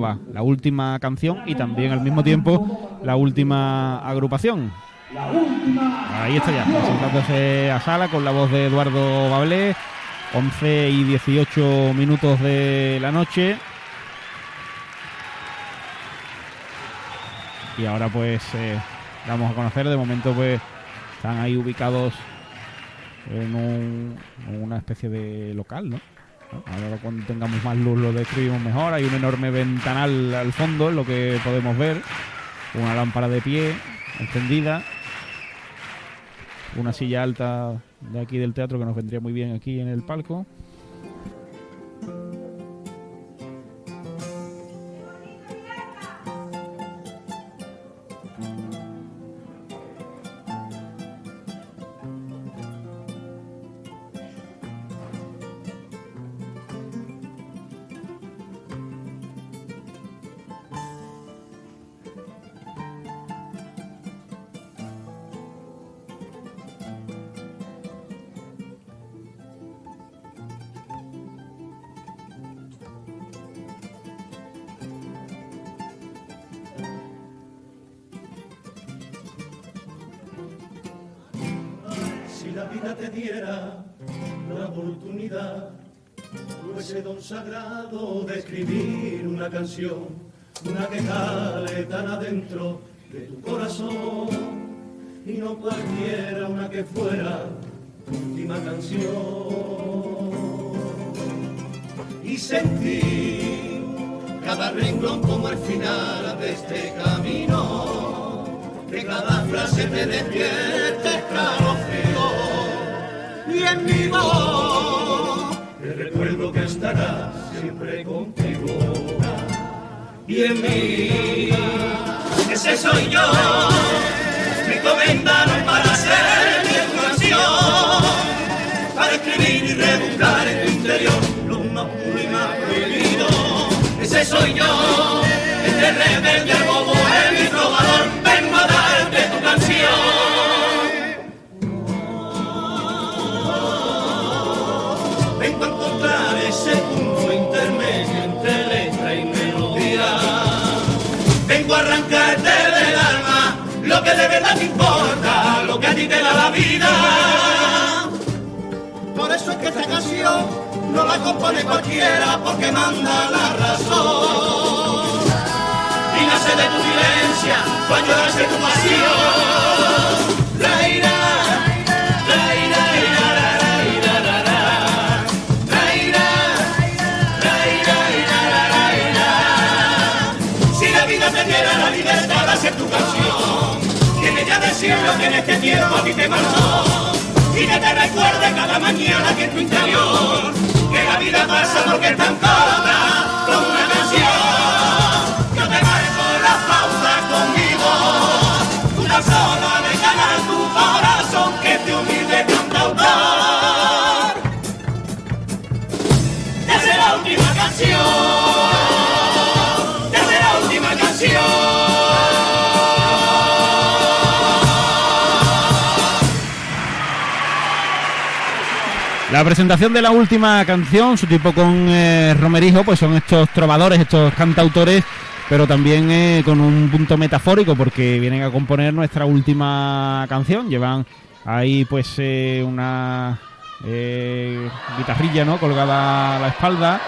va la última canción y también al mismo tiempo la última agrupación. Ahí está ya, presentándose a sala con la voz de Eduardo Bablé. 11 y 18 minutos de la noche. Y ahora pues eh, vamos a conocer, de momento pues están ahí ubicados en, en una especie de local, ¿no? Ahora cuando tengamos más luz lo describimos mejor. Hay un enorme ventanal al fondo, lo que podemos ver. Una lámpara de pie encendida. Una silla alta de aquí del teatro que nos vendría muy bien aquí en el palco. Vida te diera la oportunidad, ese don sagrado de escribir una canción, una que cale tan adentro de tu corazón, y no cualquiera, una que fuera tu última canción. Y sentir cada renglón como el final de este camino, que cada frase te despierte y en mi voz te recuerdo que estará siempre contigo. Y en mí ese soy yo. Me encomendaron para hacer mi canción para escribir y rebuscar en tu interior lo más puro y más prohibido. Ese soy yo este rebelde el bobo el trovador Vengo arrancarte del alma lo que de verdad te importa, lo que a ti te da la vida. Por eso es que esta canción no la compone cualquiera porque manda la razón. Y nace de tu silencia, cuando nace tu pasión. Ya decir que en este tiempo a ti te marcó. Y que te recuerde cada mañana que en tu interior, que la vida pasa porque es tan corta como una canción. Yo te marco la pausa conmigo, tú tan solo de ganar tu corazón que te humilde cantautor. Desde la última canción, La presentación de la última canción, su tipo con eh, Romerijo, pues son estos trovadores, estos cantautores, pero también eh, con un punto metafórico porque vienen a componer nuestra última canción. Llevan ahí pues eh, una eh, guitarrilla, ¿no? Colgada a la espalda.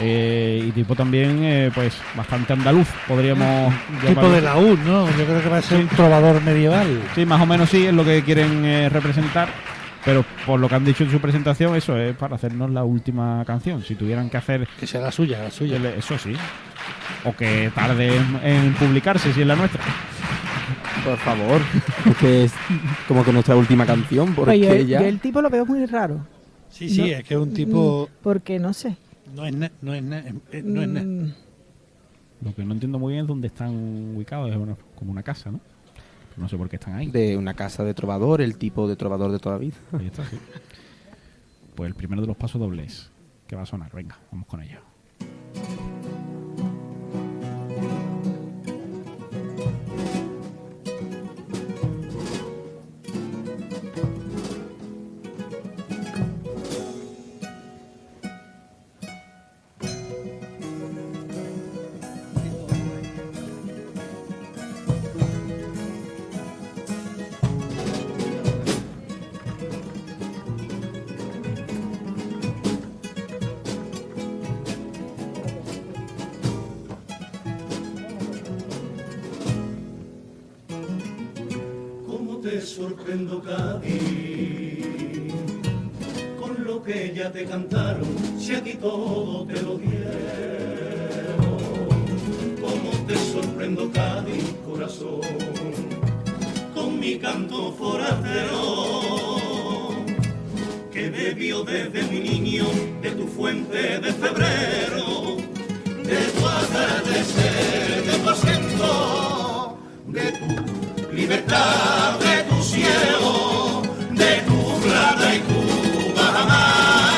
eh, y tipo también, eh, pues bastante andaluz, podríamos Tipo llamarlo. de la U, ¿no? Yo creo que va a ser un trovador medieval. Sí, más o menos sí, es lo que quieren eh, representar. Pero por lo que han dicho en su presentación, eso es para hacernos la última canción. Si tuvieran que hacer. Que sea la suya, la suya. Eso sí. O que tarde en, en publicarse, si es la nuestra. Por favor. Es que es como que nuestra última canción, porque Oye, yo, ya... yo el tipo lo veo muy raro. Sí, sí, No. es que es un tipo... Mm, Porque no sé. No es na- no es na- no es na- Mm, Lo que no entiendo muy bien es dónde están ubicados. Es una- como una casa, ¿no? No sé por qué están ahí. De una casa de trovador, el tipo de trovador de toda la vida. Ahí está, sí. Pues el primero de los pasos dobles que va a sonar. Venga, vamos con ello. Te sorprendo, Cádiz? Con lo que ya te cantaron, si aquí todo te lo dieron. ¿Cómo te sorprendo, Cádiz, corazón? Con mi canto forastero que bebió desde mi niño de tu fuente de febrero, de tu atardecer, de tu acento, de tu libertad, cielo, de plata y tu bajamar.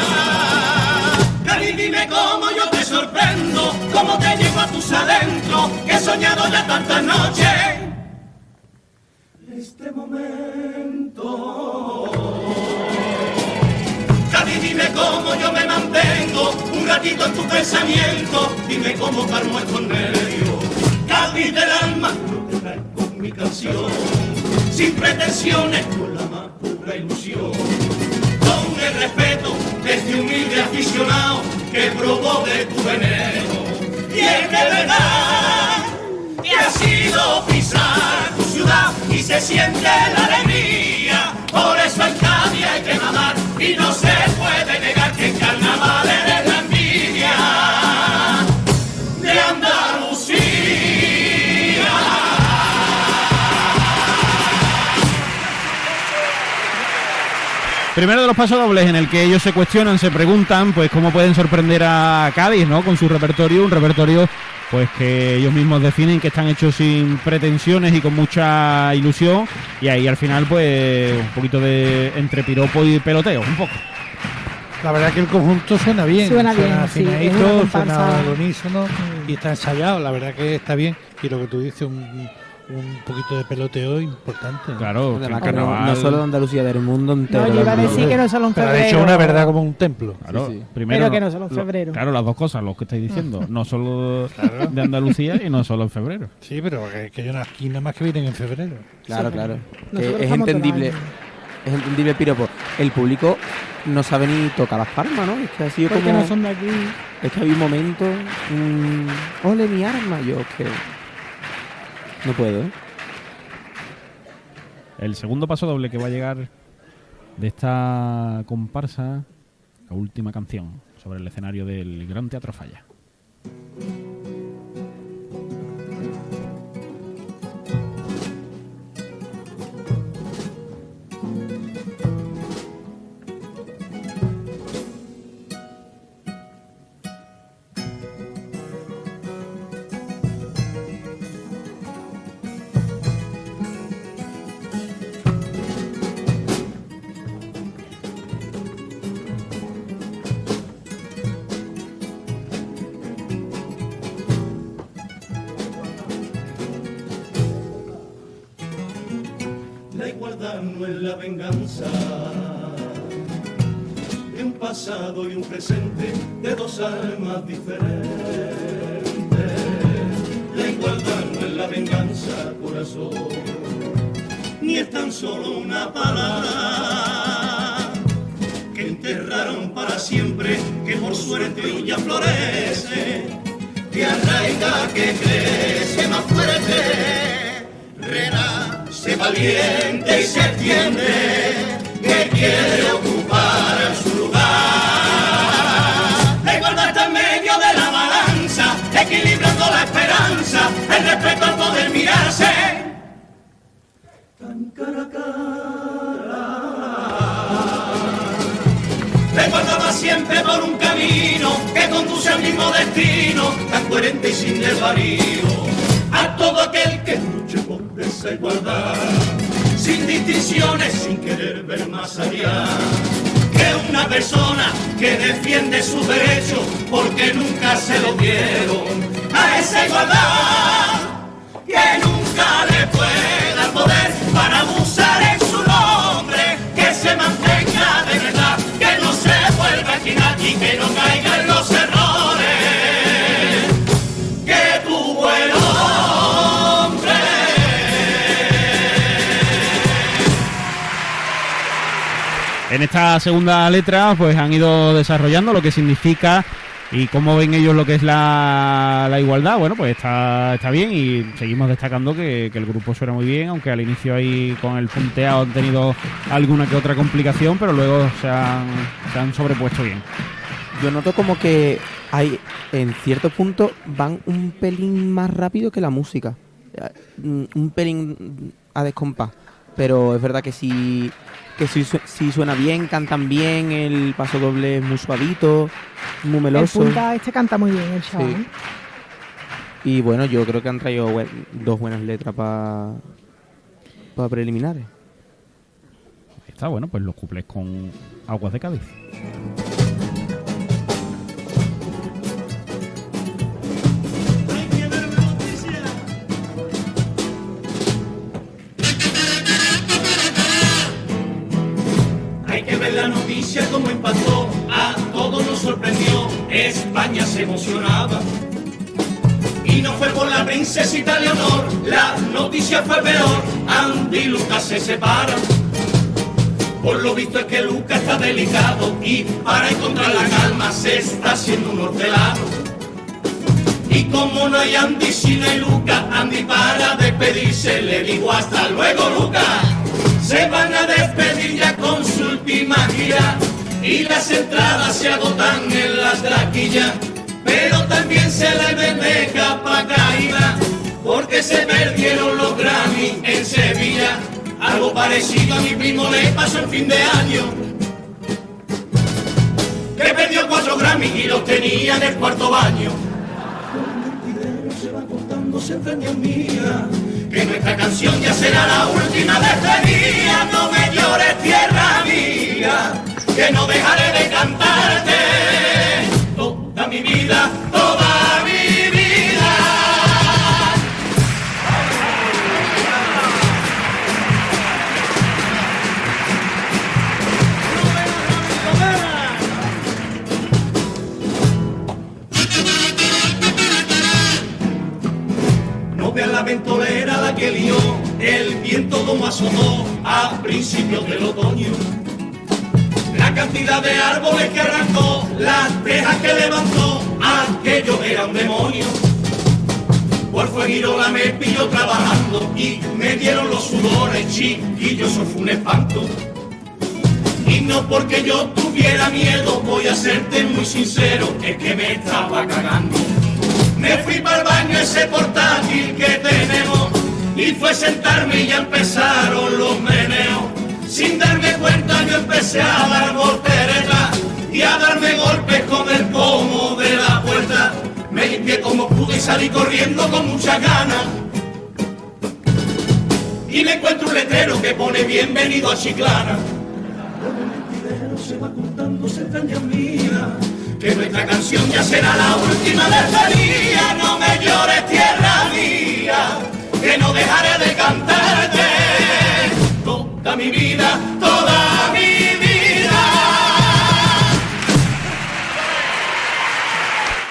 Cari, dime cómo yo te sorprendo, cómo te llevo a tus adentros, que he soñado ya tantas noches. Este momento. Cádiz, dime cómo yo me mantengo un ratito en tu pensamiento. Dime cómo calmo estos nervios. Cádiz del alma, te traigo mi canción. Sin pretensiones, con la más pura ilusión. Con el respeto de este humilde aficionado que probó de tu veneno. Y es de verdad que ha sido pisar tu ciudad y se siente la alegría. Por eso en Cádiz hay que mamar y no se puede negar Primero de los pasos dobles en el que ellos se cuestionan, se preguntan, pues cómo pueden sorprender a Cádiz, ¿no? Con su repertorio, un repertorio pues que ellos mismos definen que están hechos sin pretensiones y con mucha ilusión y ahí al final pues un poquito de entre piropo y peloteo, un poco. La verdad que el conjunto suena bien. Suena bien, sí, suena comparsa. al unísono y está ensayado. La verdad que está bien. Y lo que tú dices, un, un poquito de peloteo importante. ¿no? Claro, no, solo de Andalucía, del mundo entero. No, yo iba a decir que no solo en Pero ha febrero. dicho una verdad como un templo. Claro, Sí, sí. primero Pero que no solo en lo- febrero. claro, las dos cosas, lo que estáis diciendo, no solo de Andalucía y no solo en febrero. Sí, pero que, que hay unas aquí nada más que vienen en febrero. Claro, claro. Que es entendible. Es entendible el piropo. El público no sabe ni tocar las palmas, ¿no? Es que ha sido Porque como. no son de aquí. Es que había un momento. mm, ole mi arma, yo que. No puedo, ¿eh? El segundo paso doble que va a llegar de esta comparsa, la última canción sobre el escenario del Gran Teatro Falla. No es la venganza. De un pasado y un presente de dos almas diferentes. La igualdad no es la venganza, corazón, ni es tan solo una palabra. Que enterraron para siempre, que por suerte hoy ya florece, que arraiga, que crece más fuerte, renace valiente y se extiende, que quiere ocupar su lugar. La igualdad está en medio de la balanza, equilibrando la esperanza, el respeto al poder mirarse. Tan cara a Recuerda va siempre por un camino que conduce al mismo destino, tan coherente y sin desvarío. A todo aquel que luche por esa igualdad, sin distinciones, sin querer ver más allá. Que una persona que defiende sus derechos porque nunca se lo dieron a esa igualdad que nunca le pueda poder para abusar en su nombre, que se mantenga de verdad, que no se vuelva a esquinar y que no caiga En esta segunda letra, pues han ido desarrollando lo que significa ¿Y cómo ven ellos lo que es la, igualdad? Bueno, pues está, está bien y seguimos destacando que, el grupo suena muy bien, aunque al inicio ahí con el punteado han tenido alguna que otra complicación, pero luego se han, se han sobrepuesto bien. Yo noto como que hay, en ciertos puntos, van un pelín más rápido que la música. Eh, Un pelín a descompás. Pero es verdad que sí, que sí, su- sí suena bien, cantan bien, el paso doble es muy suavito, muy El meloso. punta este canta muy bien, el chaval. Sí. Y bueno, yo creo que han traído dos buenas letras para para preliminares. Está bueno, pues los cuplés con Aguas de Cádiz. Y no fue por la princesita Leonor, la noticia fue peor, Andy y Lucas se separan. Por lo visto es que Lucas está delicado y para encontrar la calma se está haciendo un hortelano. Y como no hay Andy si no hay Luca, Andy para despedirse le digo hasta luego Luca. Se van a despedir ya con su última gira y las entradas se agotan en las taquillas. Pero también se le ve de capa caída porque se perdieron los Grammy en Sevilla. Algo parecido a mi primo le pasó en fin de año que perdió cuatro Grammy y los tenía en el cuarto baño. Se va contando siempre mía que nuestra canción ya será la última despedida. No me llores, tierra mía, que no dejaré de cantarte mi vida, toda mi vida. No vean la ventolera la que lió, el viento como azotó a principios del otoño. Cantidad de árboles que arrancó, las tejas que levantó, aquello era un demonio. Por Fueguirola me pilló trabajando y me dieron los sudores chiquillos, eso fue un espanto. Y no porque yo tuviera miedo, voy a serte muy sincero, es que me estaba cagando. Me fui para el baño ese portátil que tenemos y fue sentarme y ya empezaron los meneos. Sin darme cuenta yo empecé a dar volteretas y a darme golpes con el pomo de la puerta. Me limpié como pude y salí corriendo con muchas ganas. Y me encuentro un letrero que pone bienvenido a Chiclana. se va contando se extraña mía que nuestra canción ya será la última. No me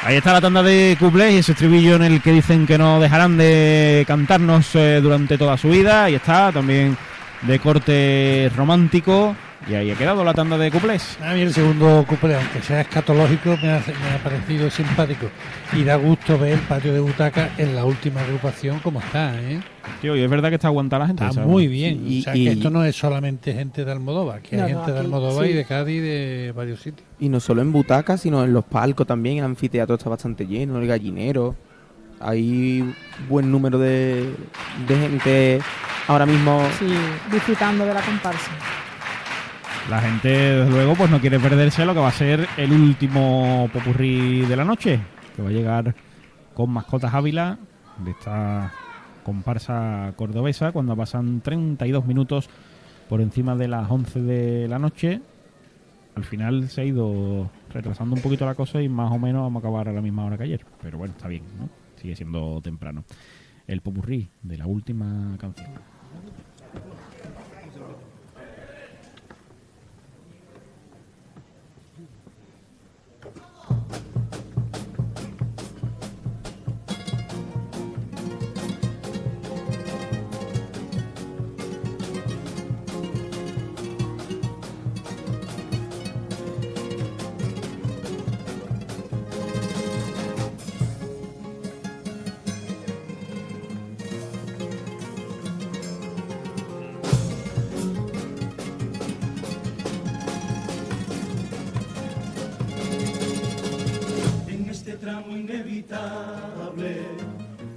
Ahí está la tanda de cuplés y ese estribillo en el que dicen que no dejarán de cantarnos eh, durante toda su vida. Ahí está también de corte romántico. Y ahí ha quedado la tanda de cuplés. A mí el segundo cuplé, aunque sea escatológico, me ha, me ha parecido simpático. Y da gusto ver el patio de butaca en la última agrupación como está, ¿eh? Tío, y es verdad que está aguantada la gente. Está ¿sabes? muy bien. Y- o sea, y- que esto no es solamente gente de Almodóvar, que No, hay no, gente de Almodóvar sí. y de Cádiz y de varios sitios. Y no solo en butacas, sino en los palcos también. El anfiteatro está bastante lleno, el gallinero. Hay buen número de, de gente ahora mismo. Sí, disfrutando de la comparsa. La gente, desde luego, pues no quiere perderse lo que va a ser el último popurrí de la noche, que va a llegar con mascotas Ávila de esta comparsa cordobesa cuando pasan 32 minutos por encima de las 11 de la noche. Al final se ha ido retrasando un poquito la cosa y más o menos vamos a acabar a la misma hora que ayer. Pero bueno, está bien, ¿no? Sigue siendo temprano. El popurrí de la última canción.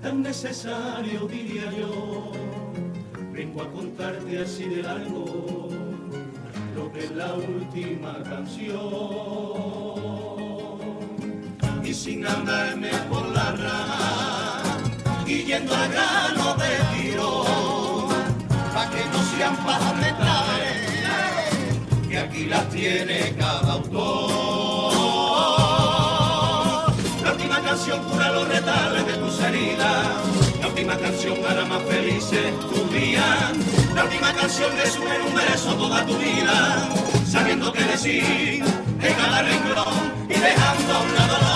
Tan necesario diría yo. Vengo a contarte así de largo lo que es la última canción. Y sin andarme por la rama y yendo al grano de tiro, pa' que no sean pajas mentales, que aquí las tiene cada autor. Canción cura los retales de tus heridas. La última canción hará más felices tu día. La última canción resume en un verso toda tu vida. Sabiendo que decir en cada renglón y dejando a un lado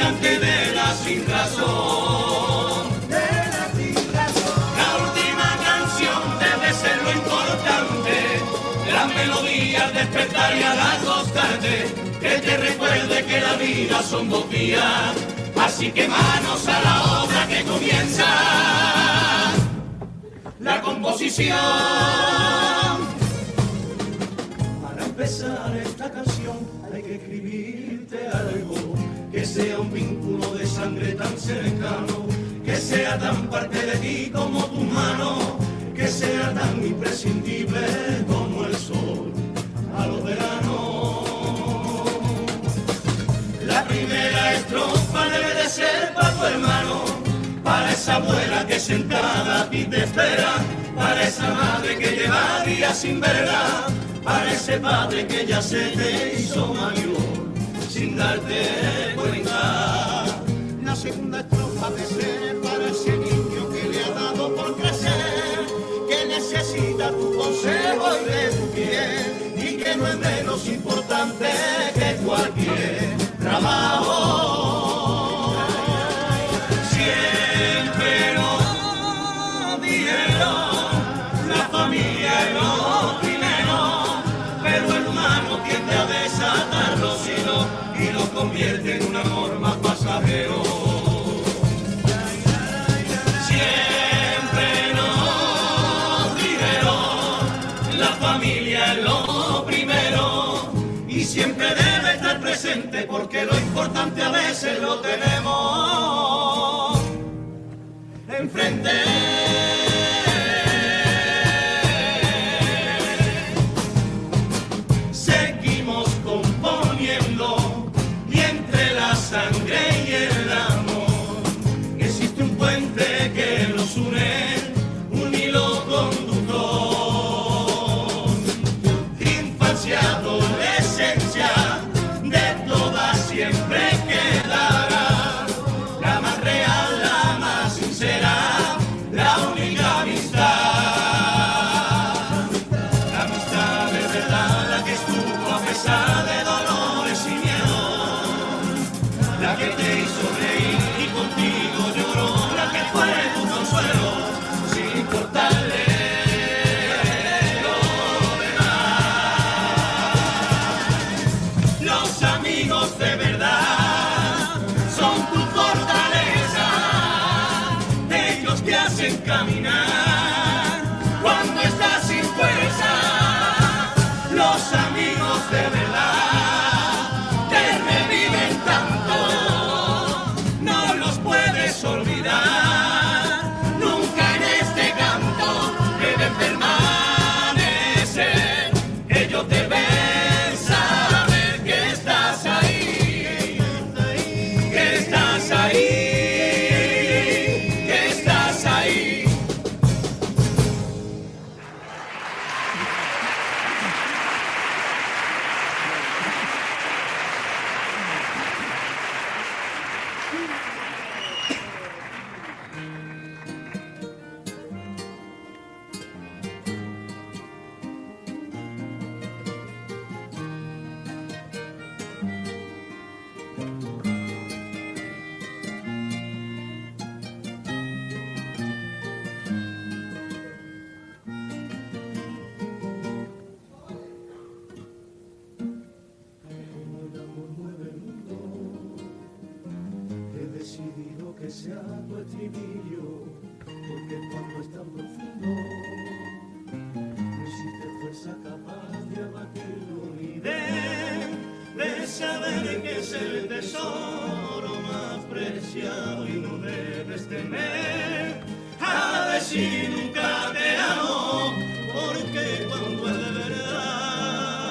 insignificante de la sin razón. La última canción debe ser lo importante, la melodía al despertar y al acostarte, que te recuerde que la vida son dos días, así que manos a la obra que comienza. La composición. Para empezar esta canción hay que escribirte algo sea un vínculo de sangre tan cercano, que sea tan parte de ti como tu mano, que sea tan imprescindible como el sol a los veranos. La primera estrofa debe de ser para tu hermano, para esa abuela que sentada a ti te espera, para esa madre que lleva días sin verla, para ese padre que ya se te hizo mayor sin darte cuenta. La segunda estrofa de ser para ese niño que le ha dado por crecer, que necesita tu consejo y de tu piel, y que no es menos importante que cualquier trabajo. Porque lo importante a veces lo tenemos enfrente. Temer a decir nunca te amo, porque cuando es de verdad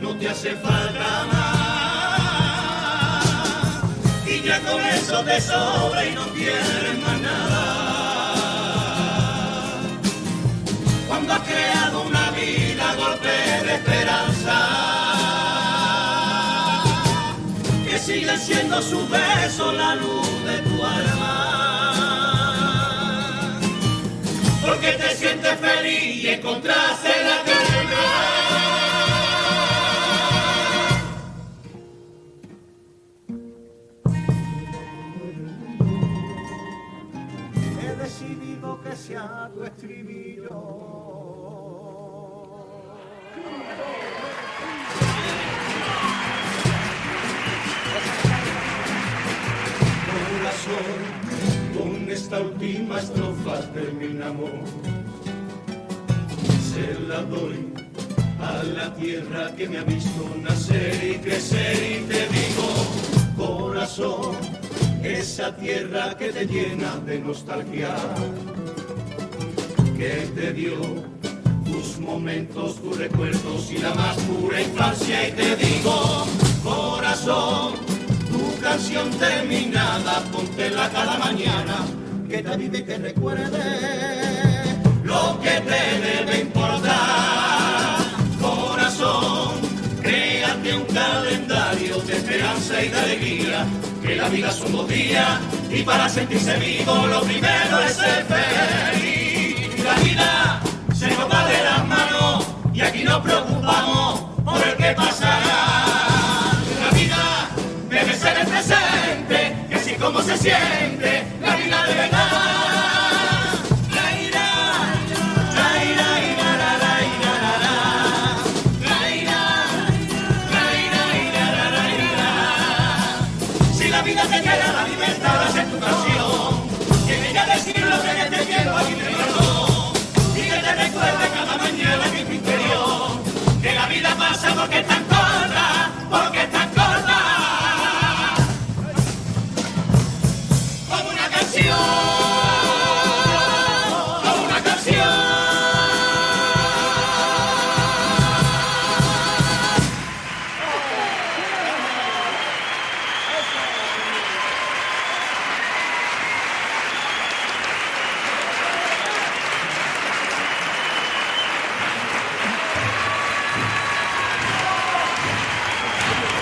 no te hace falta más. Y ya con eso te sobra y no quieres más nada. Cuando has creado una vida golpe de esperanza, siguen siendo sus besos la luz de Porque te sientes feliz y encontraste la calma. He decidido que sea tu estribillo. Corazón, esta última estrofa terminamos. Se la doy a la tierra que me ha visto nacer y crecer y te digo, corazón, esa tierra que te llena de nostalgia, que te dio tus momentos, tus recuerdos y la más pura infancia y te digo, corazón, tu canción terminada, póntela cada mañana, que te vive y te recuerde lo que te debe importar. Corazón, créate un calendario de esperanza y de alegría, que la vida es un días y para sentirse vivo lo primero es ser feliz. La vida se nos va de las manos y aquí nos preocupamos por el que pasará. La vida debe ser el presente, que así como se siente Navidad.